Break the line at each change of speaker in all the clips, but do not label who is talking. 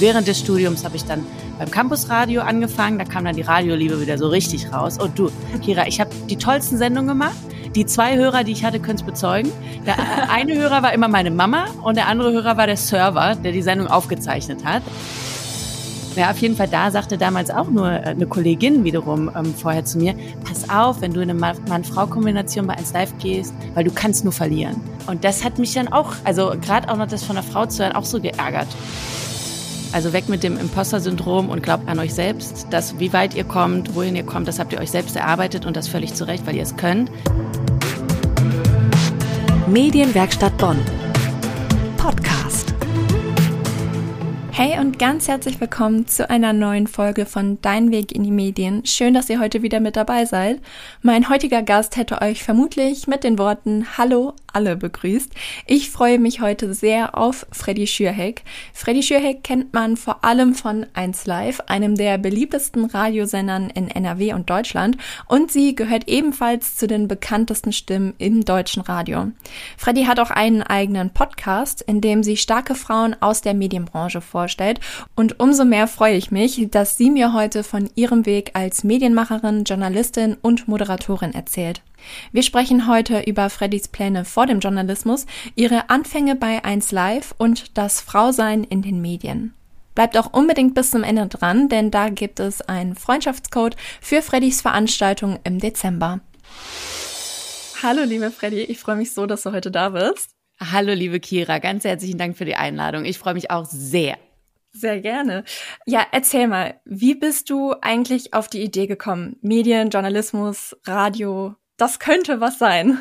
Während des Studiums habe ich dann beim Campusradio angefangen. Da kam dann die Radioliebe wieder so richtig raus. Und du, Kira, ich habe die tollsten Sendungen gemacht. Die zwei Hörer, die ich hatte, können es bezeugen. Der eine Hörer war immer meine Mama und der andere Hörer war der Server, der die Sendung aufgezeichnet hat. Ja, auf jeden Fall, da sagte damals auch nur äh, eine Kollegin wiederum ähm, vorher zu mir, pass auf, wenn du in eine Mann-Frau-Kombination bei 1 Live gehst, weil du kannst nur verlieren. Und das hat mich dann auch, also gerade auch noch das von einer Frau zu hören, auch so geärgert. Also weg mit dem Imposter-Syndrom und glaubt an euch selbst, dass wie weit ihr kommt, wohin ihr kommt, das habt ihr euch selbst erarbeitet und das völlig zu Recht, weil ihr es könnt.
Medienwerkstatt Bonn. Podcast.
Hey und ganz herzlich willkommen zu einer neuen Folge von Dein Weg in die Medien. Schön, dass ihr heute wieder mit dabei seid. Mein heutiger Gast hätte euch vermutlich mit den Worten Hallo alle begrüßt. Ich freue mich heute sehr auf Freddy Schürheck. Freddy Schürheck kennt man vor allem von 1 Live, einem der beliebtesten Radiosendern in NRW und Deutschland und sie gehört ebenfalls zu den bekanntesten Stimmen im deutschen Radio. Freddy hat auch einen eigenen Podcast, in dem sie starke Frauen aus der Medienbranche vorstellt. Und umso mehr freue ich mich, dass sie mir heute von ihrem Weg als Medienmacherin, Journalistin und Moderatorin erzählt. Wir sprechen heute über Freddys Pläne vor dem Journalismus, ihre Anfänge bei 1 Live und das Frausein in den Medien. Bleibt auch unbedingt bis zum Ende dran, denn da gibt es einen Freundschaftscode für Freddys Veranstaltung im Dezember. Hallo, liebe Freddy, ich freue mich so, dass du heute da bist.
Hallo, liebe Kira, ganz herzlichen Dank für die Einladung. Ich freue mich auch sehr.
Sehr gerne. Ja, erzähl mal, wie bist du eigentlich auf die Idee gekommen? Medien, Journalismus, Radio, das könnte was sein.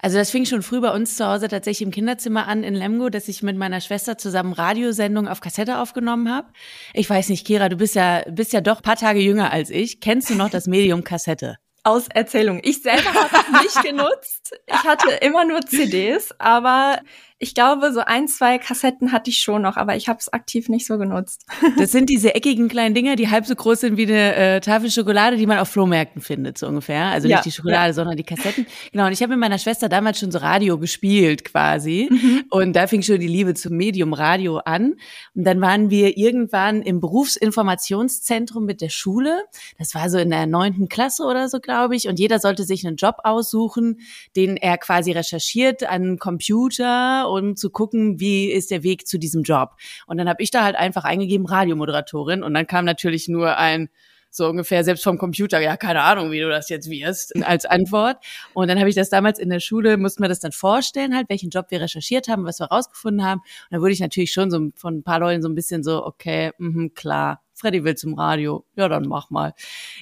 Also das fing schon früh bei uns zu Hause tatsächlich im Kinderzimmer an in Lemgo, dass ich mit meiner Schwester zusammen Radiosendungen auf Kassette aufgenommen habe. Ich weiß nicht, Kira, du bist ja bist ja doch paar Tage jünger als ich. Kennst du noch das Medium Kassette?
Aus Erzählung. Ich selber habe es nicht genutzt. Ich hatte immer nur CDs, aber ich glaube, so ein, zwei Kassetten hatte ich schon noch, aber ich habe es aktiv nicht so genutzt.
Das sind diese eckigen kleinen Dinger, die halb so groß sind wie eine äh, Tafel Schokolade, die man auf Flohmärkten findet, so ungefähr. Also ja, nicht die Schokolade, ja. sondern die Kassetten. Genau, und ich habe mit meiner Schwester damals schon so Radio gespielt quasi. Mhm. Und da fing schon die Liebe zum Medium Radio an. Und dann waren wir irgendwann im Berufsinformationszentrum mit der Schule. Das war so in der neunten Klasse oder so, glaube ich. Und jeder sollte sich einen Job aussuchen, den er quasi recherchiert an Computer um zu gucken, wie ist der Weg zu diesem Job. Und dann habe ich da halt einfach eingegeben Radiomoderatorin und dann kam natürlich nur ein so ungefähr selbst vom Computer, ja, keine Ahnung, wie du das jetzt wirst, als Antwort. Und dann habe ich das damals in der Schule, mussten wir das dann vorstellen, halt, welchen Job wir recherchiert haben, was wir rausgefunden haben. Und dann wurde ich natürlich schon so von ein paar Leuten so ein bisschen so, okay, mh, klar, Freddy will zum Radio. Ja, dann mach mal.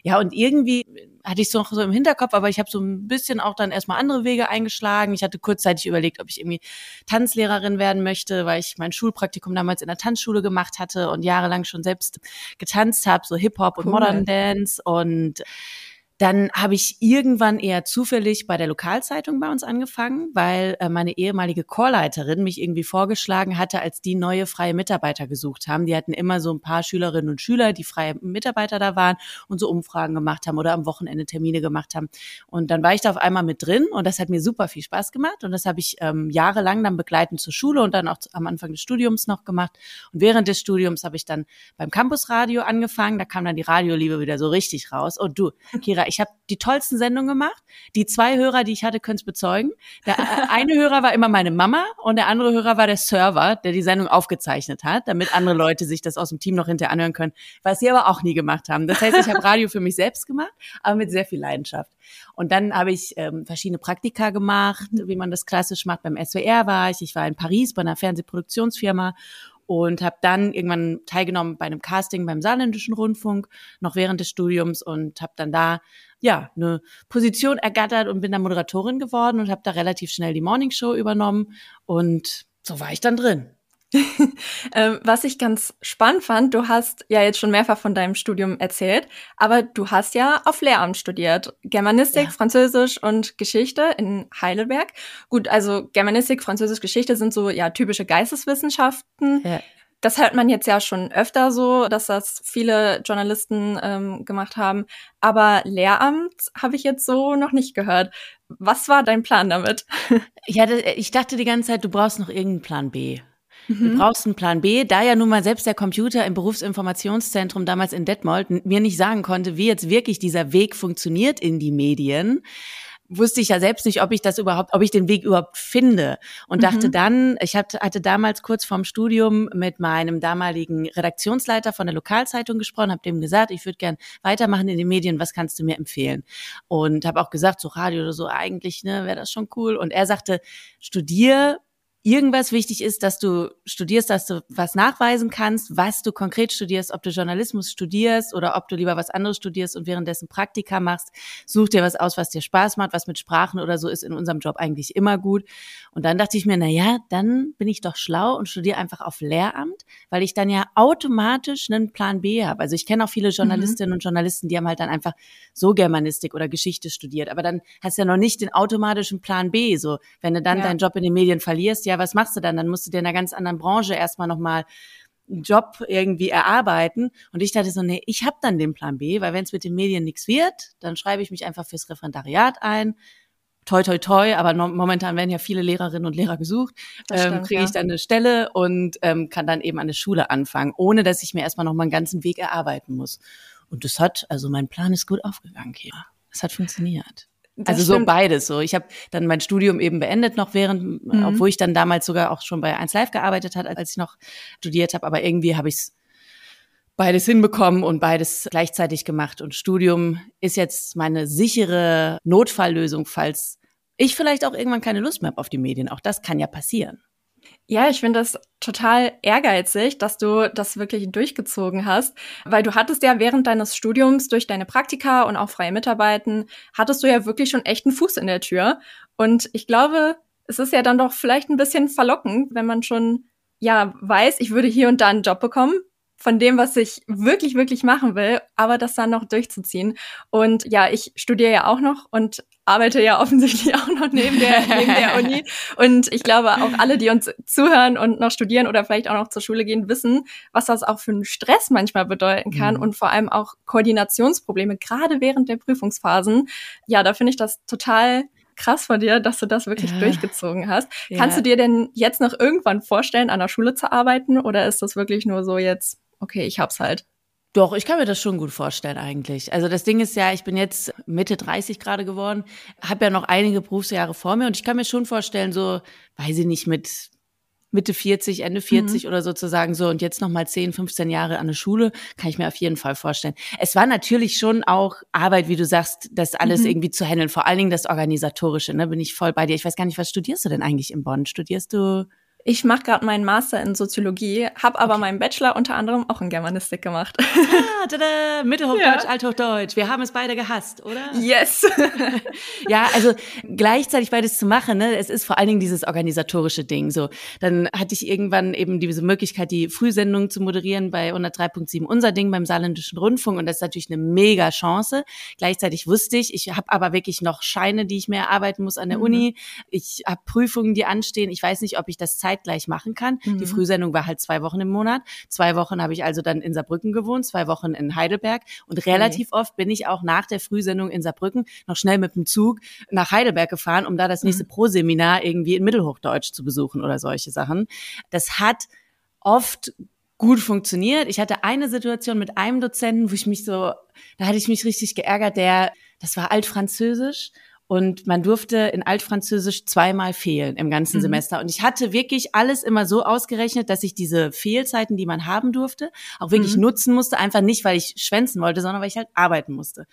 Ja, und irgendwie hatte ich es noch so im Hinterkopf, aber ich habe so ein bisschen auch dann erstmal andere Wege eingeschlagen. Ich hatte kurzzeitig überlegt, ob ich irgendwie Tanzlehrerin werden möchte, weil ich mein Schulpraktikum damals in der Tanzschule gemacht hatte und jahrelang schon selbst getanzt habe, so Hip-Hop cool. und Modern Dance und dann habe ich irgendwann eher zufällig bei der Lokalzeitung bei uns angefangen, weil äh, meine ehemalige Chorleiterin mich irgendwie vorgeschlagen hatte, als die neue freie Mitarbeiter gesucht haben. Die hatten immer so ein paar Schülerinnen und Schüler, die freie Mitarbeiter da waren und so Umfragen gemacht haben oder am Wochenende Termine gemacht haben. Und dann war ich da auf einmal mit drin und das hat mir super viel Spaß gemacht und das habe ich ähm, jahrelang dann begleitend zur Schule und dann auch am Anfang des Studiums noch gemacht. Und während des Studiums habe ich dann beim Campusradio angefangen. Da kam dann die Radioliebe wieder so richtig raus. Und du, Kira, ich habe die tollsten Sendungen gemacht. Die zwei Hörer, die ich hatte, können es bezeugen. Der äh, eine Hörer war immer meine Mama und der andere Hörer war der Server, der die Sendung aufgezeichnet hat, damit andere Leute sich das aus dem Team noch hinterher anhören können, was sie aber auch nie gemacht haben. Das heißt, ich habe Radio für mich selbst gemacht, aber mit sehr viel Leidenschaft. Und dann habe ich ähm, verschiedene Praktika gemacht, wie man das klassisch macht. Beim SWR war ich, ich war in Paris bei einer Fernsehproduktionsfirma und habe dann irgendwann teilgenommen bei einem Casting beim Saarländischen Rundfunk noch während des Studiums und habe dann da ja eine Position ergattert und bin dann Moderatorin geworden und habe da relativ schnell die Morning Show übernommen und so war ich dann drin.
ähm, was ich ganz spannend fand, du hast ja jetzt schon mehrfach von deinem Studium erzählt, aber du hast ja auf Lehramt studiert. Germanistik, ja. Französisch und Geschichte in Heidelberg. Gut, also Germanistik, Französisch, Geschichte sind so ja typische Geisteswissenschaften. Ja. Das hört man jetzt ja schon öfter so, dass das viele Journalisten ähm, gemacht haben. Aber Lehramt habe ich jetzt so noch nicht gehört. Was war dein Plan damit?
ja, ich dachte die ganze Zeit, du brauchst noch irgendeinen Plan B. Mhm. Du brauchst einen Plan B, da ja nun mal selbst der Computer im Berufsinformationszentrum damals in Detmold mir nicht sagen konnte, wie jetzt wirklich dieser Weg funktioniert in die Medien wusste ich ja selbst nicht, ob ich das überhaupt, ob ich den Weg überhaupt finde. Und mhm. dachte dann, ich hatte, hatte damals kurz vorm Studium mit meinem damaligen Redaktionsleiter von der Lokalzeitung gesprochen, habe dem gesagt, ich würde gern weitermachen in den Medien, was kannst du mir empfehlen? Und habe auch gesagt, so Radio oder so, eigentlich, ne, wäre das schon cool. Und er sagte, studier irgendwas wichtig ist, dass du studierst, dass du was nachweisen kannst, was du konkret studierst, ob du Journalismus studierst oder ob du lieber was anderes studierst und währenddessen Praktika machst. Such dir was aus, was dir Spaß macht, was mit Sprachen oder so ist in unserem Job eigentlich immer gut. Und dann dachte ich mir, na ja, dann bin ich doch schlau und studiere einfach auf Lehramt, weil ich dann ja automatisch einen Plan B habe. Also ich kenne auch viele mhm. Journalistinnen mhm. und Journalisten, die haben halt dann einfach so Germanistik oder Geschichte studiert, aber dann hast du ja noch nicht den automatischen Plan B. So, wenn du dann ja. deinen Job in den Medien verlierst, ja, ja, was machst du dann? Dann musst du dir in einer ganz anderen Branche erstmal nochmal einen Job irgendwie erarbeiten. Und ich dachte so, nee, ich habe dann den Plan B, weil wenn es mit den Medien nichts wird, dann schreibe ich mich einfach fürs Referendariat ein. Toi, toi, toi, aber no momentan werden ja viele Lehrerinnen und Lehrer gesucht, ähm, kriege ich dann eine Stelle und ähm, kann dann eben an der Schule anfangen, ohne dass ich mir erstmal noch mal einen ganzen Weg erarbeiten muss. Und das hat, also mein Plan ist gut aufgegangen hier. Es hat funktioniert. Das also so beides. So, ich habe dann mein Studium eben beendet noch während, mhm. obwohl ich dann damals sogar auch schon bei 1 Live gearbeitet hat, als ich noch studiert habe. Aber irgendwie habe ich es beides hinbekommen und beides gleichzeitig gemacht. Und Studium ist jetzt meine sichere Notfalllösung, falls ich vielleicht auch irgendwann keine Lust mehr habe auf die Medien. Auch das kann ja passieren.
Ja, ich finde das total ehrgeizig, dass du das wirklich durchgezogen hast, weil du hattest ja während deines Studiums durch deine Praktika und auch freie Mitarbeiten, hattest du ja wirklich schon echt einen Fuß in der Tür. Und ich glaube, es ist ja dann doch vielleicht ein bisschen verlockend, wenn man schon ja weiß, ich würde hier und da einen Job bekommen, von dem, was ich wirklich, wirklich machen will, aber das dann noch durchzuziehen. Und ja, ich studiere ja auch noch und arbeite ja offensichtlich auch noch neben der, neben der Uni. Und ich glaube, auch alle, die uns zuhören und noch studieren oder vielleicht auch noch zur Schule gehen, wissen, was das auch für einen Stress manchmal bedeuten kann mhm. und vor allem auch Koordinationsprobleme, gerade während der Prüfungsphasen. Ja, da finde ich das total krass von dir, dass du das wirklich ja. durchgezogen hast. Ja. Kannst du dir denn jetzt noch irgendwann vorstellen, an der Schule zu arbeiten oder ist das wirklich nur so jetzt okay, ich hab's halt.
Doch, ich kann mir das schon gut vorstellen eigentlich. Also das Ding ist ja, ich bin jetzt Mitte 30 gerade geworden, habe ja noch einige Berufsjahre vor mir und ich kann mir schon vorstellen, so, weiß ich nicht, mit Mitte 40, Ende 40 mhm. oder sozusagen so und jetzt noch mal 10, 15 Jahre an der Schule, kann ich mir auf jeden Fall vorstellen. Es war natürlich schon auch Arbeit, wie du sagst, das alles mhm. irgendwie zu handeln, vor allen Dingen das Organisatorische, ne, bin ich voll bei dir. Ich weiß gar nicht, was studierst du denn eigentlich in Bonn? Studierst du
ich mache gerade meinen Master in Soziologie, habe aber okay. meinen Bachelor unter anderem auch in Germanistik gemacht.
Ah, tada, Mittelhochdeutsch, ja. Althochdeutsch. Wir haben es beide gehasst, oder?
Yes.
ja, also gleichzeitig beides zu machen, ne? Es ist vor allen Dingen dieses organisatorische Ding. So, dann hatte ich irgendwann eben diese Möglichkeit, die Frühsendung zu moderieren bei 103.7 unser Ding beim Saarländischen Rundfunk und das ist natürlich eine mega Chance. Gleichzeitig wusste ich, ich habe aber wirklich noch Scheine, die ich mehr arbeiten muss an der mhm. Uni. Ich habe Prüfungen, die anstehen. Ich weiß nicht, ob ich das Zeit zeitgleich machen kann. Mhm. Die Frühsendung war halt zwei Wochen im Monat. Zwei Wochen habe ich also dann in Saarbrücken gewohnt, zwei Wochen in Heidelberg. Und relativ okay. oft bin ich auch nach der Frühsendung in Saarbrücken noch schnell mit dem Zug nach Heidelberg gefahren, um da das nächste mhm. Pro-Seminar irgendwie in Mittelhochdeutsch zu besuchen oder solche Sachen. Das hat oft gut funktioniert. Ich hatte eine Situation mit einem Dozenten, wo ich mich so, da hatte ich mich richtig geärgert, der, das war Altfranzösisch und man durfte in Altfranzösisch zweimal fehlen im ganzen mhm. Semester. Und ich hatte wirklich alles immer so ausgerechnet, dass ich diese Fehlzeiten, die man haben durfte, auch wirklich mhm. nutzen musste. Einfach nicht, weil ich schwänzen wollte, sondern weil ich halt arbeiten musste.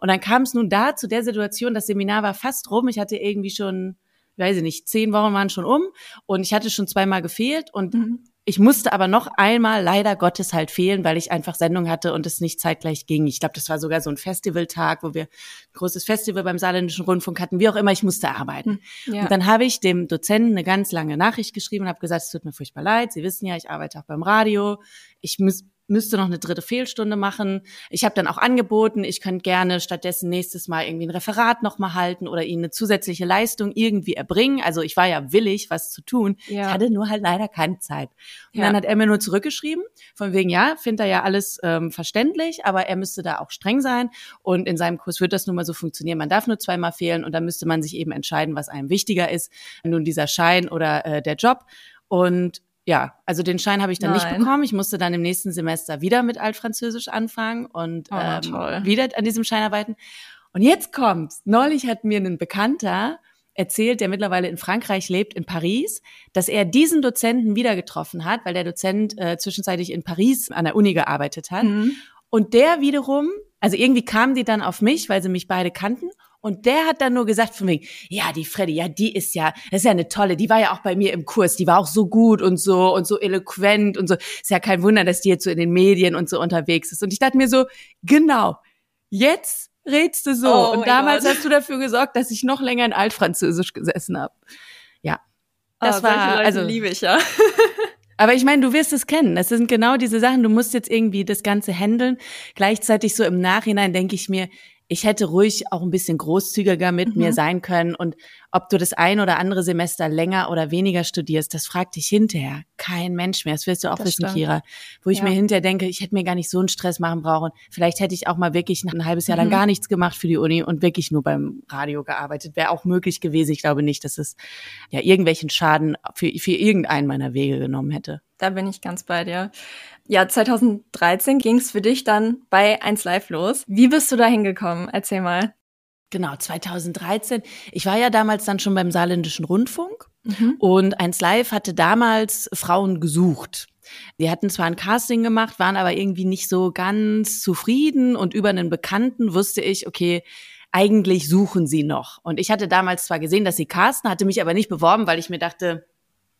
Und dann kam es nun da zu der Situation, das Seminar war fast rum. Ich hatte irgendwie schon, weiß ich nicht, zehn Wochen waren schon um und ich hatte schon zweimal gefehlt und mhm. Ich musste aber noch einmal leider Gottes halt fehlen, weil ich einfach Sendung hatte und es nicht zeitgleich ging. Ich glaube, das war sogar so ein Festivaltag, wo wir ein großes Festival beim Saarländischen Rundfunk hatten, wie auch immer, ich musste arbeiten. Hm, ja. Und dann habe ich dem Dozenten eine ganz lange Nachricht geschrieben und habe gesagt, es tut mir furchtbar leid, Sie wissen ja, ich arbeite auch beim Radio. Ich muss müsste noch eine dritte Fehlstunde machen. Ich habe dann auch angeboten, ich könnte gerne stattdessen nächstes Mal irgendwie ein Referat nochmal halten oder ihnen eine zusätzliche Leistung irgendwie erbringen. Also ich war ja willig, was zu tun. Ja. Ich hatte nur halt leider keine Zeit. Und ja. dann hat er mir nur zurückgeschrieben, von wegen, ja, findet er ja alles ähm, verständlich, aber er müsste da auch streng sein. Und in seinem Kurs wird das nun mal so funktionieren. Man darf nur zweimal fehlen und dann müsste man sich eben entscheiden, was einem wichtiger ist, nun dieser Schein oder äh, der Job. Und ja, also den Schein habe ich dann Nein. nicht bekommen. Ich musste dann im nächsten Semester wieder mit Altfranzösisch anfangen und oh, ähm, wieder an diesem Schein arbeiten. Und jetzt kommt's. Neulich hat mir ein Bekannter erzählt, der mittlerweile in Frankreich lebt, in Paris, dass er diesen Dozenten wieder getroffen hat, weil der Dozent äh, zwischenzeitlich in Paris an der Uni gearbeitet hat. Mhm. Und der wiederum, also irgendwie kamen die dann auf mich, weil sie mich beide kannten. Und der hat dann nur gesagt von wegen, ja, die Freddy, ja, die ist ja, das ist ja eine tolle, die war ja auch bei mir im Kurs, die war auch so gut und so und so eloquent und so. Ist ja kein Wunder, dass die jetzt so in den Medien und so unterwegs ist. Und ich dachte mir so, genau, jetzt redst du so. Oh und damals Gott. hast du dafür gesorgt, dass ich noch länger in Altfranzösisch gesessen habe. Ja.
Das oh, war, also liebe ich ja.
Aber ich meine, du wirst es kennen. Das sind genau diese Sachen. Du musst jetzt irgendwie das Ganze handeln. Gleichzeitig so im Nachhinein denke ich mir, ich hätte ruhig auch ein bisschen großzügiger mit mhm. mir sein können. Und ob du das ein oder andere Semester länger oder weniger studierst, das fragt dich hinterher kein Mensch mehr. Das wirst du auch das wissen, stimmt. Kira. Wo ich ja. mir hinterher denke, ich hätte mir gar nicht so einen Stress machen brauchen. Vielleicht hätte ich auch mal wirklich ein halbes Jahr mhm. lang gar nichts gemacht für die Uni und wirklich nur beim Radio gearbeitet. Wäre auch möglich gewesen. Ich glaube nicht, dass es ja irgendwelchen Schaden für, für irgendeinen meiner Wege genommen hätte.
Da bin ich ganz bei dir. Ja, 2013 ging es für dich dann bei 1 Live los. Wie bist du da hingekommen? Erzähl mal.
Genau, 2013. Ich war ja damals dann schon beim Saarländischen Rundfunk mhm. und 1 Live hatte damals Frauen gesucht. Die hatten zwar ein Casting gemacht, waren aber irgendwie nicht so ganz zufrieden und über einen Bekannten wusste ich, okay, eigentlich suchen sie noch. Und ich hatte damals zwar gesehen, dass sie casten, hatte mich aber nicht beworben, weil ich mir dachte,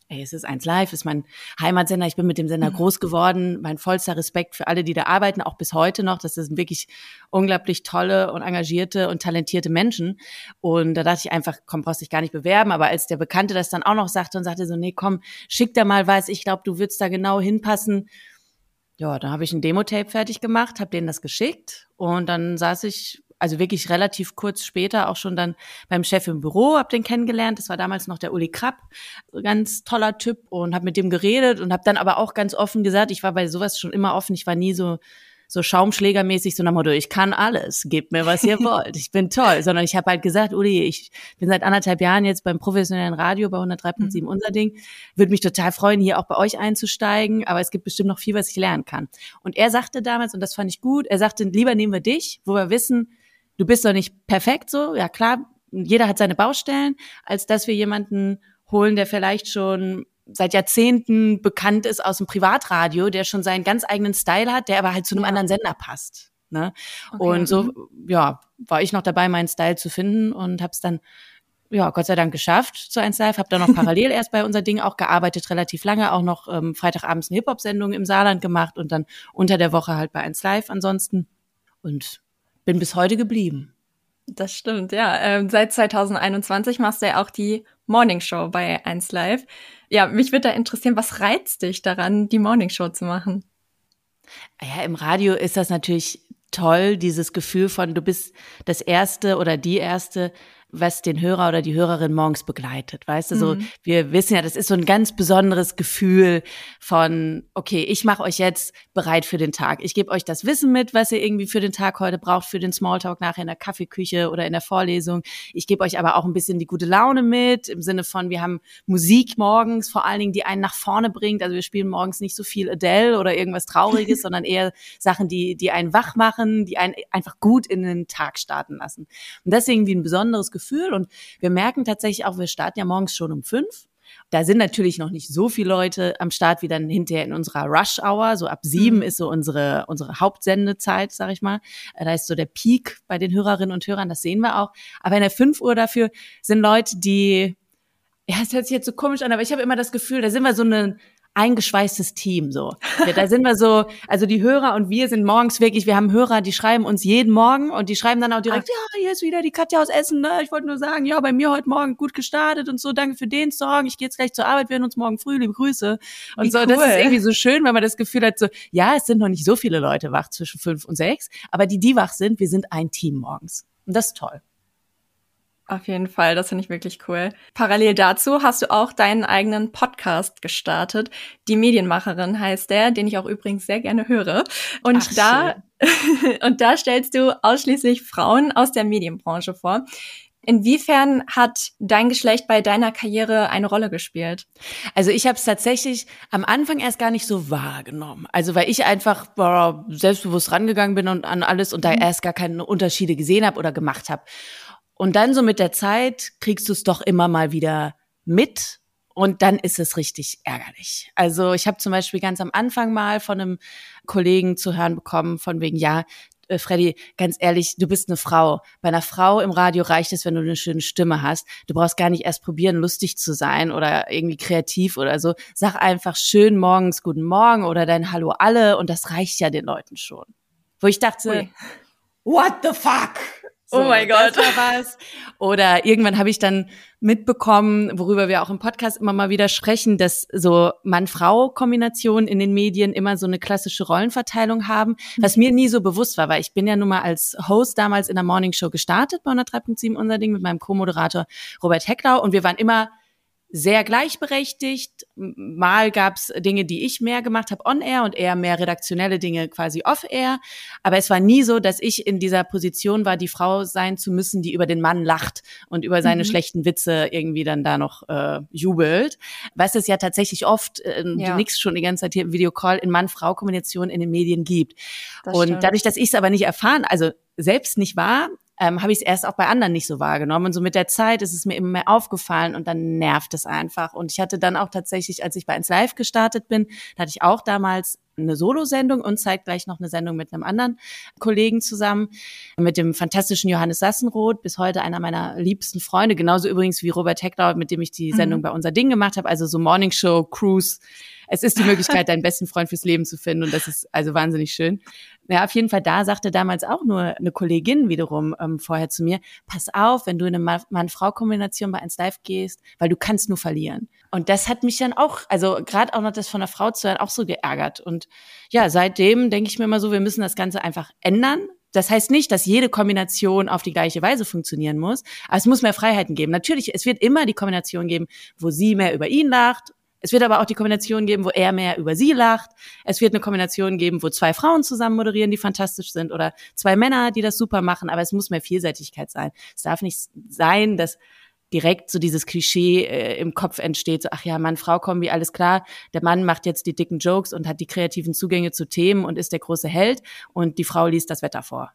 ey, es ist eins live, ist mein Heimatsender, ich bin mit dem Sender mhm. groß geworden, mein vollster Respekt für alle, die da arbeiten, auch bis heute noch. Das sind wirklich unglaublich tolle und engagierte und talentierte Menschen. Und da dachte ich einfach, komm, brauchst dich gar nicht bewerben. Aber als der Bekannte das dann auch noch sagte und sagte so, nee, komm, schick da mal was, ich glaube, du würdest da genau hinpassen. Ja, dann habe ich ein Demo-Tape fertig gemacht, habe denen das geschickt und dann saß ich also wirklich relativ kurz später auch schon dann beim Chef im Büro, hab den kennengelernt. Das war damals noch der Uli Krapp, ganz toller Typ und hab mit dem geredet und hab dann aber auch ganz offen gesagt, ich war bei sowas schon immer offen, ich war nie so so Schaumschlägermäßig so nach Motto, ich kann alles, gebt mir, was ihr wollt, ich bin toll, sondern ich habe halt gesagt, Uli, ich bin seit anderthalb Jahren jetzt beim professionellen Radio bei 103.7 mhm. unser Ding, würde mich total freuen, hier auch bei euch einzusteigen, aber es gibt bestimmt noch viel, was ich lernen kann. Und er sagte damals, und das fand ich gut, er sagte, lieber nehmen wir dich, wo wir wissen, du bist doch nicht perfekt so, ja klar, jeder hat seine Baustellen, als dass wir jemanden holen, der vielleicht schon seit Jahrzehnten bekannt ist aus dem Privatradio, der schon seinen ganz eigenen Style hat, der aber halt zu einem ja. anderen Sender passt. Ne? Okay. Und so, mhm. ja, war ich noch dabei, meinen Style zu finden und habe es dann ja, Gott sei Dank geschafft zu 1 Live. Habe dann noch parallel erst bei unser Ding auch gearbeitet, relativ lange, auch noch ähm, Freitagabends eine Hip-Hop-Sendung im Saarland gemacht und dann unter der Woche halt bei 1 Live ansonsten. Und bin bis heute geblieben.
Das stimmt, ja. Ähm, seit 2021 machst du ja auch die Morning Show bei 1 Live. Ja, mich würde da interessieren, was reizt dich daran, die Morning Show zu machen?
Ja, im Radio ist das natürlich toll, dieses Gefühl von, du bist das Erste oder die Erste, was den Hörer oder die Hörerin morgens begleitet. Weißt du, so mhm. wir wissen ja, das ist so ein ganz besonderes Gefühl von, okay, ich mache euch jetzt bereit für den Tag. Ich gebe euch das Wissen mit, was ihr irgendwie für den Tag heute braucht, für den Smalltalk nachher in der Kaffeeküche oder in der Vorlesung. Ich gebe euch aber auch ein bisschen die gute Laune mit, im Sinne von, wir haben Musik morgens, vor allen Dingen, die einen nach vorne bringt. Also wir spielen morgens nicht so viel Adele oder irgendwas Trauriges, sondern eher Sachen, die, die einen wach machen, die einen einfach gut in den Tag starten lassen. Und deswegen wie ein besonderes Gefühl. Und wir merken tatsächlich auch, wir starten ja morgens schon um fünf. Da sind natürlich noch nicht so viele Leute am Start wie dann hinterher in unserer Rush Hour. So ab sieben mhm. ist so unsere, unsere Hauptsendezeit, sag ich mal. Da ist so der Peak bei den Hörerinnen und Hörern, das sehen wir auch. Aber in der fünf Uhr dafür sind Leute, die, ja, es hört sich jetzt so komisch an, aber ich habe immer das Gefühl, da sind wir so eine, eingeschweißtes Team so. da sind wir so, also die Hörer und wir sind morgens wirklich, wir haben Hörer, die schreiben uns jeden Morgen und die schreiben dann auch direkt, ja, hier ist wieder die Katja aus Essen, ne? Ich wollte nur sagen, ja, bei mir heute Morgen gut gestartet und so, danke für den Song. Ich gehe jetzt gleich zur Arbeit, wir hören uns morgen früh, liebe Grüße. Und Wie so, cool. das ist irgendwie so schön, wenn man das Gefühl hat, so, ja, es sind noch nicht so viele Leute wach zwischen fünf und sechs, aber die, die wach sind, wir sind ein Team morgens. Und das ist toll.
Auf jeden Fall, das finde ich wirklich cool. Parallel dazu hast du auch deinen eigenen Podcast gestartet. Die Medienmacherin heißt der, den ich auch übrigens sehr gerne höre. Und Ach, da und da stellst du ausschließlich Frauen aus der Medienbranche vor. Inwiefern hat dein Geschlecht bei deiner Karriere eine Rolle gespielt?
Also ich habe es tatsächlich am Anfang erst gar nicht so wahrgenommen. Also weil ich einfach boah, selbstbewusst rangegangen bin und an alles und da mhm. erst gar keine Unterschiede gesehen habe oder gemacht habe. Und dann so mit der Zeit kriegst du es doch immer mal wieder mit und dann ist es richtig ärgerlich. Also ich habe zum Beispiel ganz am Anfang mal von einem Kollegen zu hören bekommen, von wegen, ja, äh, Freddy, ganz ehrlich, du bist eine Frau. Bei einer Frau im Radio reicht es, wenn du eine schöne Stimme hast. Du brauchst gar nicht erst probieren, lustig zu sein oder irgendwie kreativ oder so. Sag einfach schön morgens guten Morgen oder dein Hallo alle und das reicht ja den Leuten schon. Wo ich dachte, Ui. what the fuck?
Oh so, oh mein Gott.
Oder irgendwann habe ich dann mitbekommen, worüber wir auch im Podcast immer mal wieder sprechen, dass so Mann-Frau-Kombinationen in den Medien immer so eine klassische Rollenverteilung haben, was mir nie so bewusst war, weil ich bin ja nun mal als Host damals in der Morning Show gestartet bei 103.7 unser Ding mit meinem Co-Moderator Robert Hecklau. Und wir waren immer sehr gleichberechtigt. Mal gab's Dinge, die ich mehr gemacht habe on-air und eher mehr redaktionelle Dinge quasi off-air. Aber es war nie so, dass ich in dieser Position war, die Frau sein zu müssen, die über den Mann lacht und über seine mhm. schlechten Witze irgendwie dann da noch äh, jubelt. Was es ja tatsächlich oft, äh, ja. nix schon die ganze Zeit hier im Videocall, in Mann-Frau-Kombination in den Medien gibt. Das und stimmt. dadurch, dass ich es aber nicht erfahren, also selbst nicht war, ähm, habe ich es erst auch bei anderen nicht so wahrgenommen. Und so mit der Zeit ist es mir immer mehr aufgefallen und dann nervt es einfach. Und ich hatte dann auch tatsächlich, als ich bei 1 Live gestartet bin, da hatte ich auch damals eine Solo-Sendung und zeigt gleich noch eine Sendung mit einem anderen Kollegen zusammen, mit dem fantastischen Johannes Sassenroth, bis heute einer meiner liebsten Freunde, genauso übrigens wie Robert Heckler, mit dem ich die mhm. Sendung mhm. bei unser Ding gemacht habe, also so Morning Show, Cruise. Es ist die Möglichkeit, deinen besten Freund fürs Leben zu finden und das ist also wahnsinnig schön. Ja, auf jeden Fall, da sagte damals auch nur eine Kollegin wiederum ähm, vorher zu mir, pass auf, wenn du in eine Mann-Frau-Kombination bei 1 Live gehst, weil du kannst nur verlieren. Und das hat mich dann auch, also gerade auch noch das von einer Frau zu hören, auch so geärgert. Und ja, seitdem denke ich mir immer so, wir müssen das Ganze einfach ändern. Das heißt nicht, dass jede Kombination auf die gleiche Weise funktionieren muss, aber es muss mehr Freiheiten geben. Natürlich, es wird immer die Kombination geben, wo sie mehr über ihn lacht es wird aber auch die Kombination geben, wo er mehr über sie lacht. Es wird eine Kombination geben, wo zwei Frauen zusammen moderieren, die fantastisch sind oder zwei Männer, die das super machen. Aber es muss mehr Vielseitigkeit sein. Es darf nicht sein, dass direkt so dieses Klischee äh, im Kopf entsteht, so, ach ja, Mann-Frau-Kombi, alles klar, der Mann macht jetzt die dicken Jokes und hat die kreativen Zugänge zu Themen und ist der große Held und die Frau liest das Wetter vor.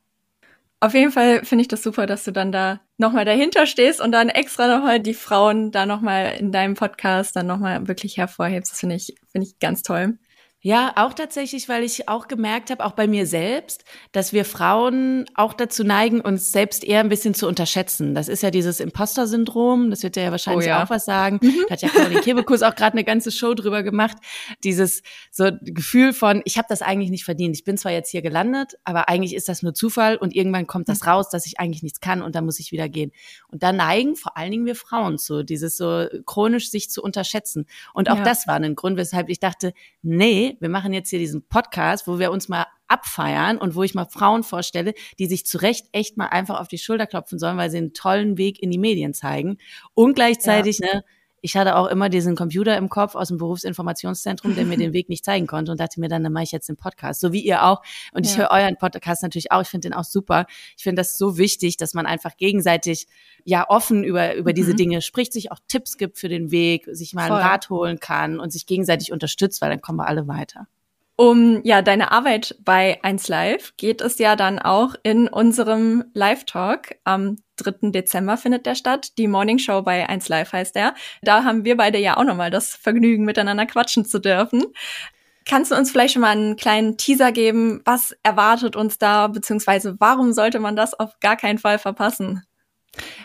Auf jeden Fall finde ich das super, dass du dann da nochmal dahinter stehst und dann extra nochmal die Frauen da nochmal in deinem Podcast dann nochmal wirklich hervorhebst. Das finde ich, finde ich ganz toll.
Ja, auch tatsächlich, weil ich auch gemerkt habe, auch bei mir selbst, dass wir Frauen auch dazu neigen, uns selbst eher ein bisschen zu unterschätzen. Das ist ja dieses Imposter-Syndrom, das wird ja wahrscheinlich oh ja. auch was sagen. Mhm. Da hat ja Caroline Kebekus auch gerade eine ganze Show drüber gemacht. Dieses so Gefühl von, ich habe das eigentlich nicht verdient. Ich bin zwar jetzt hier gelandet, aber eigentlich ist das nur Zufall und irgendwann kommt das mhm. raus, dass ich eigentlich nichts kann und dann muss ich wieder gehen. Und da neigen vor allen Dingen wir Frauen zu, dieses so chronisch sich zu unterschätzen. Und auch ja. das war ein Grund, weshalb ich dachte, nee, wir machen jetzt hier diesen Podcast, wo wir uns mal abfeiern und wo ich mal Frauen vorstelle, die sich zu Recht echt mal einfach auf die Schulter klopfen sollen, weil sie einen tollen Weg in die Medien zeigen. Und gleichzeitig, ja. ne, ich hatte auch immer diesen Computer im Kopf aus dem Berufsinformationszentrum, der mir den Weg nicht zeigen konnte und dachte mir dann, dann mache ich jetzt den Podcast, so wie ihr auch. Und ja. ich höre euren Podcast natürlich auch. Ich finde den auch super. Ich finde das so wichtig, dass man einfach gegenseitig ja offen über, über mhm. diese Dinge spricht, sich auch Tipps gibt für den Weg, sich mal Voll. einen Rat holen kann und sich gegenseitig unterstützt, weil dann kommen wir alle weiter.
Um ja deine Arbeit bei 1 Live geht es ja dann auch in unserem Live-Talk. Am 3. Dezember findet der statt. Die Morning Show bei 1 Live heißt der. Da haben wir beide ja auch nochmal das Vergnügen, miteinander quatschen zu dürfen. Kannst du uns vielleicht schon mal einen kleinen Teaser geben? Was erwartet uns da, beziehungsweise warum sollte man das auf gar keinen Fall verpassen?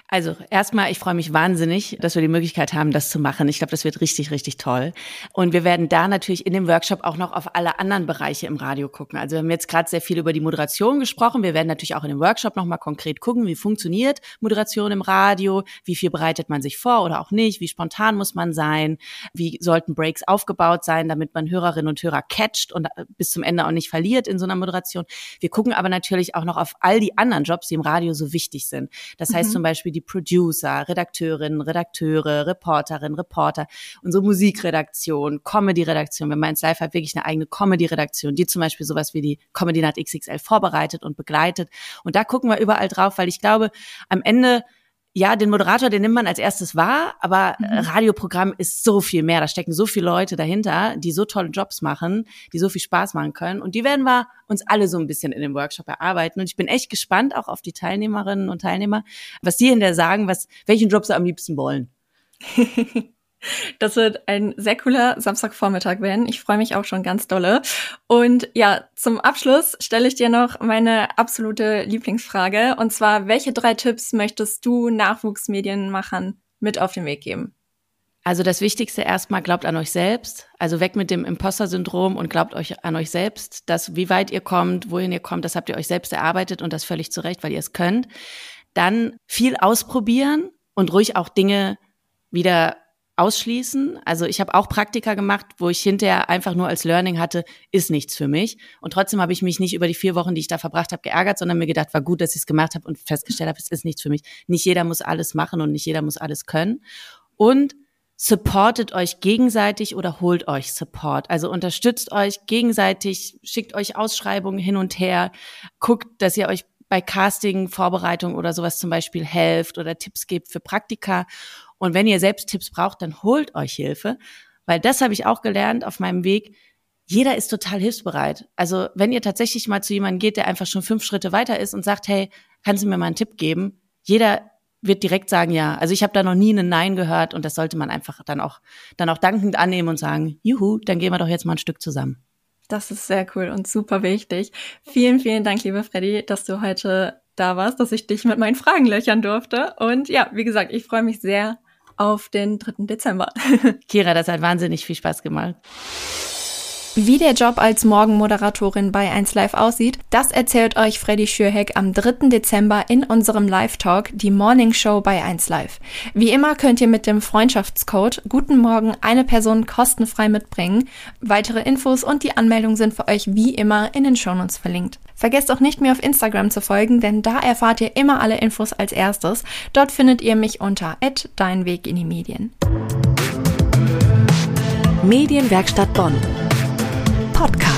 Also erstmal, ich freue mich wahnsinnig, dass wir die Möglichkeit haben, das zu machen. Ich glaube, das wird richtig, richtig toll. Und wir werden da natürlich in dem Workshop auch noch auf alle anderen Bereiche im Radio gucken. Also wir haben jetzt gerade sehr viel über die Moderation gesprochen. Wir werden natürlich auch in dem Workshop nochmal konkret gucken, wie funktioniert Moderation im Radio, wie viel bereitet man sich vor oder auch nicht, wie spontan muss man sein, wie sollten Breaks aufgebaut sein, damit man Hörerinnen und Hörer catcht und bis zum Ende auch nicht verliert in so einer Moderation. Wir gucken aber natürlich auch noch auf all die anderen Jobs, die im Radio so wichtig sind. Das heißt mhm. zum Beispiel die Producer, Redakteurinnen, Redakteure, Reporterinnen, Reporter, unsere Musikredaktion, Comedy-Redaktion. Wir meinen Live hat wirklich eine eigene Comedy-Redaktion, die zum Beispiel sowas wie die Comedy Night XXL vorbereitet und begleitet. Und da gucken wir überall drauf, weil ich glaube, am Ende ja, den Moderator, den nimmt man als erstes wahr, aber mhm. Radioprogramm ist so viel mehr. Da stecken so viele Leute dahinter, die so tolle Jobs machen, die so viel Spaß machen können. Und die werden wir uns alle so ein bisschen in dem Workshop erarbeiten. Und ich bin echt gespannt auch auf die Teilnehmerinnen und Teilnehmer, was die in der sagen, was, welchen Job sie am liebsten wollen.
Das wird ein sehr cooler Samstagvormittag werden. Ich freue mich auch schon ganz dolle. Und ja, zum Abschluss stelle ich dir noch meine absolute Lieblingsfrage. Und zwar, welche drei Tipps möchtest du Nachwuchsmedienmachern mit auf den Weg geben?
Also das Wichtigste erstmal, glaubt an euch selbst. Also weg mit dem Imposter-Syndrom und glaubt euch an euch selbst. dass wie weit ihr kommt, wohin ihr kommt, das habt ihr euch selbst erarbeitet und das völlig zurecht, weil ihr es könnt. Dann viel ausprobieren und ruhig auch Dinge wieder ausschließen. Also ich habe auch Praktika gemacht, wo ich hinterher einfach nur als Learning hatte, ist nichts für mich. Und trotzdem habe ich mich nicht über die vier Wochen, die ich da verbracht habe, geärgert, sondern mir gedacht, war gut, dass ich es gemacht habe und festgestellt habe, es ist nichts für mich. Nicht jeder muss alles machen und nicht jeder muss alles können. Und supportet euch gegenseitig oder holt euch Support. Also unterstützt euch gegenseitig, schickt euch Ausschreibungen hin und her, guckt, dass ihr euch bei Casting, Vorbereitung oder sowas zum Beispiel helft oder Tipps gebt für Praktika und wenn ihr selbst Tipps braucht, dann holt euch Hilfe, weil das habe ich auch gelernt auf meinem Weg. Jeder ist total hilfsbereit. Also wenn ihr tatsächlich mal zu jemandem geht, der einfach schon fünf Schritte weiter ist und sagt, hey, kannst du mir mal einen Tipp geben? Jeder wird direkt sagen ja. Also ich habe da noch nie einen Nein gehört und das sollte man einfach dann auch dann auch dankend annehmen und sagen, juhu, dann gehen wir doch jetzt mal ein Stück zusammen.
Das ist sehr cool und super wichtig. Vielen, vielen Dank, liebe Freddy, dass du heute da warst, dass ich dich mit meinen Fragen löchern durfte. Und ja, wie gesagt, ich freue mich sehr auf den 3. Dezember.
Kira, das hat wahnsinnig viel Spaß gemacht.
Wie der Job als Morgenmoderatorin bei 1 Live aussieht, das erzählt euch Freddy Schürheck am 3. Dezember in unserem Live-Talk, die Morning Show bei 1 Live. Wie immer könnt ihr mit dem Freundschaftscode Guten Morgen eine Person kostenfrei mitbringen. Weitere Infos und die Anmeldung sind für euch wie immer in den Shownotes verlinkt. Vergesst auch nicht mir auf Instagram zu folgen, denn da erfahrt ihr immer alle Infos als erstes. Dort findet ihr mich unter Dein Weg in die Medien.
Medienwerkstatt Bonn Podcast.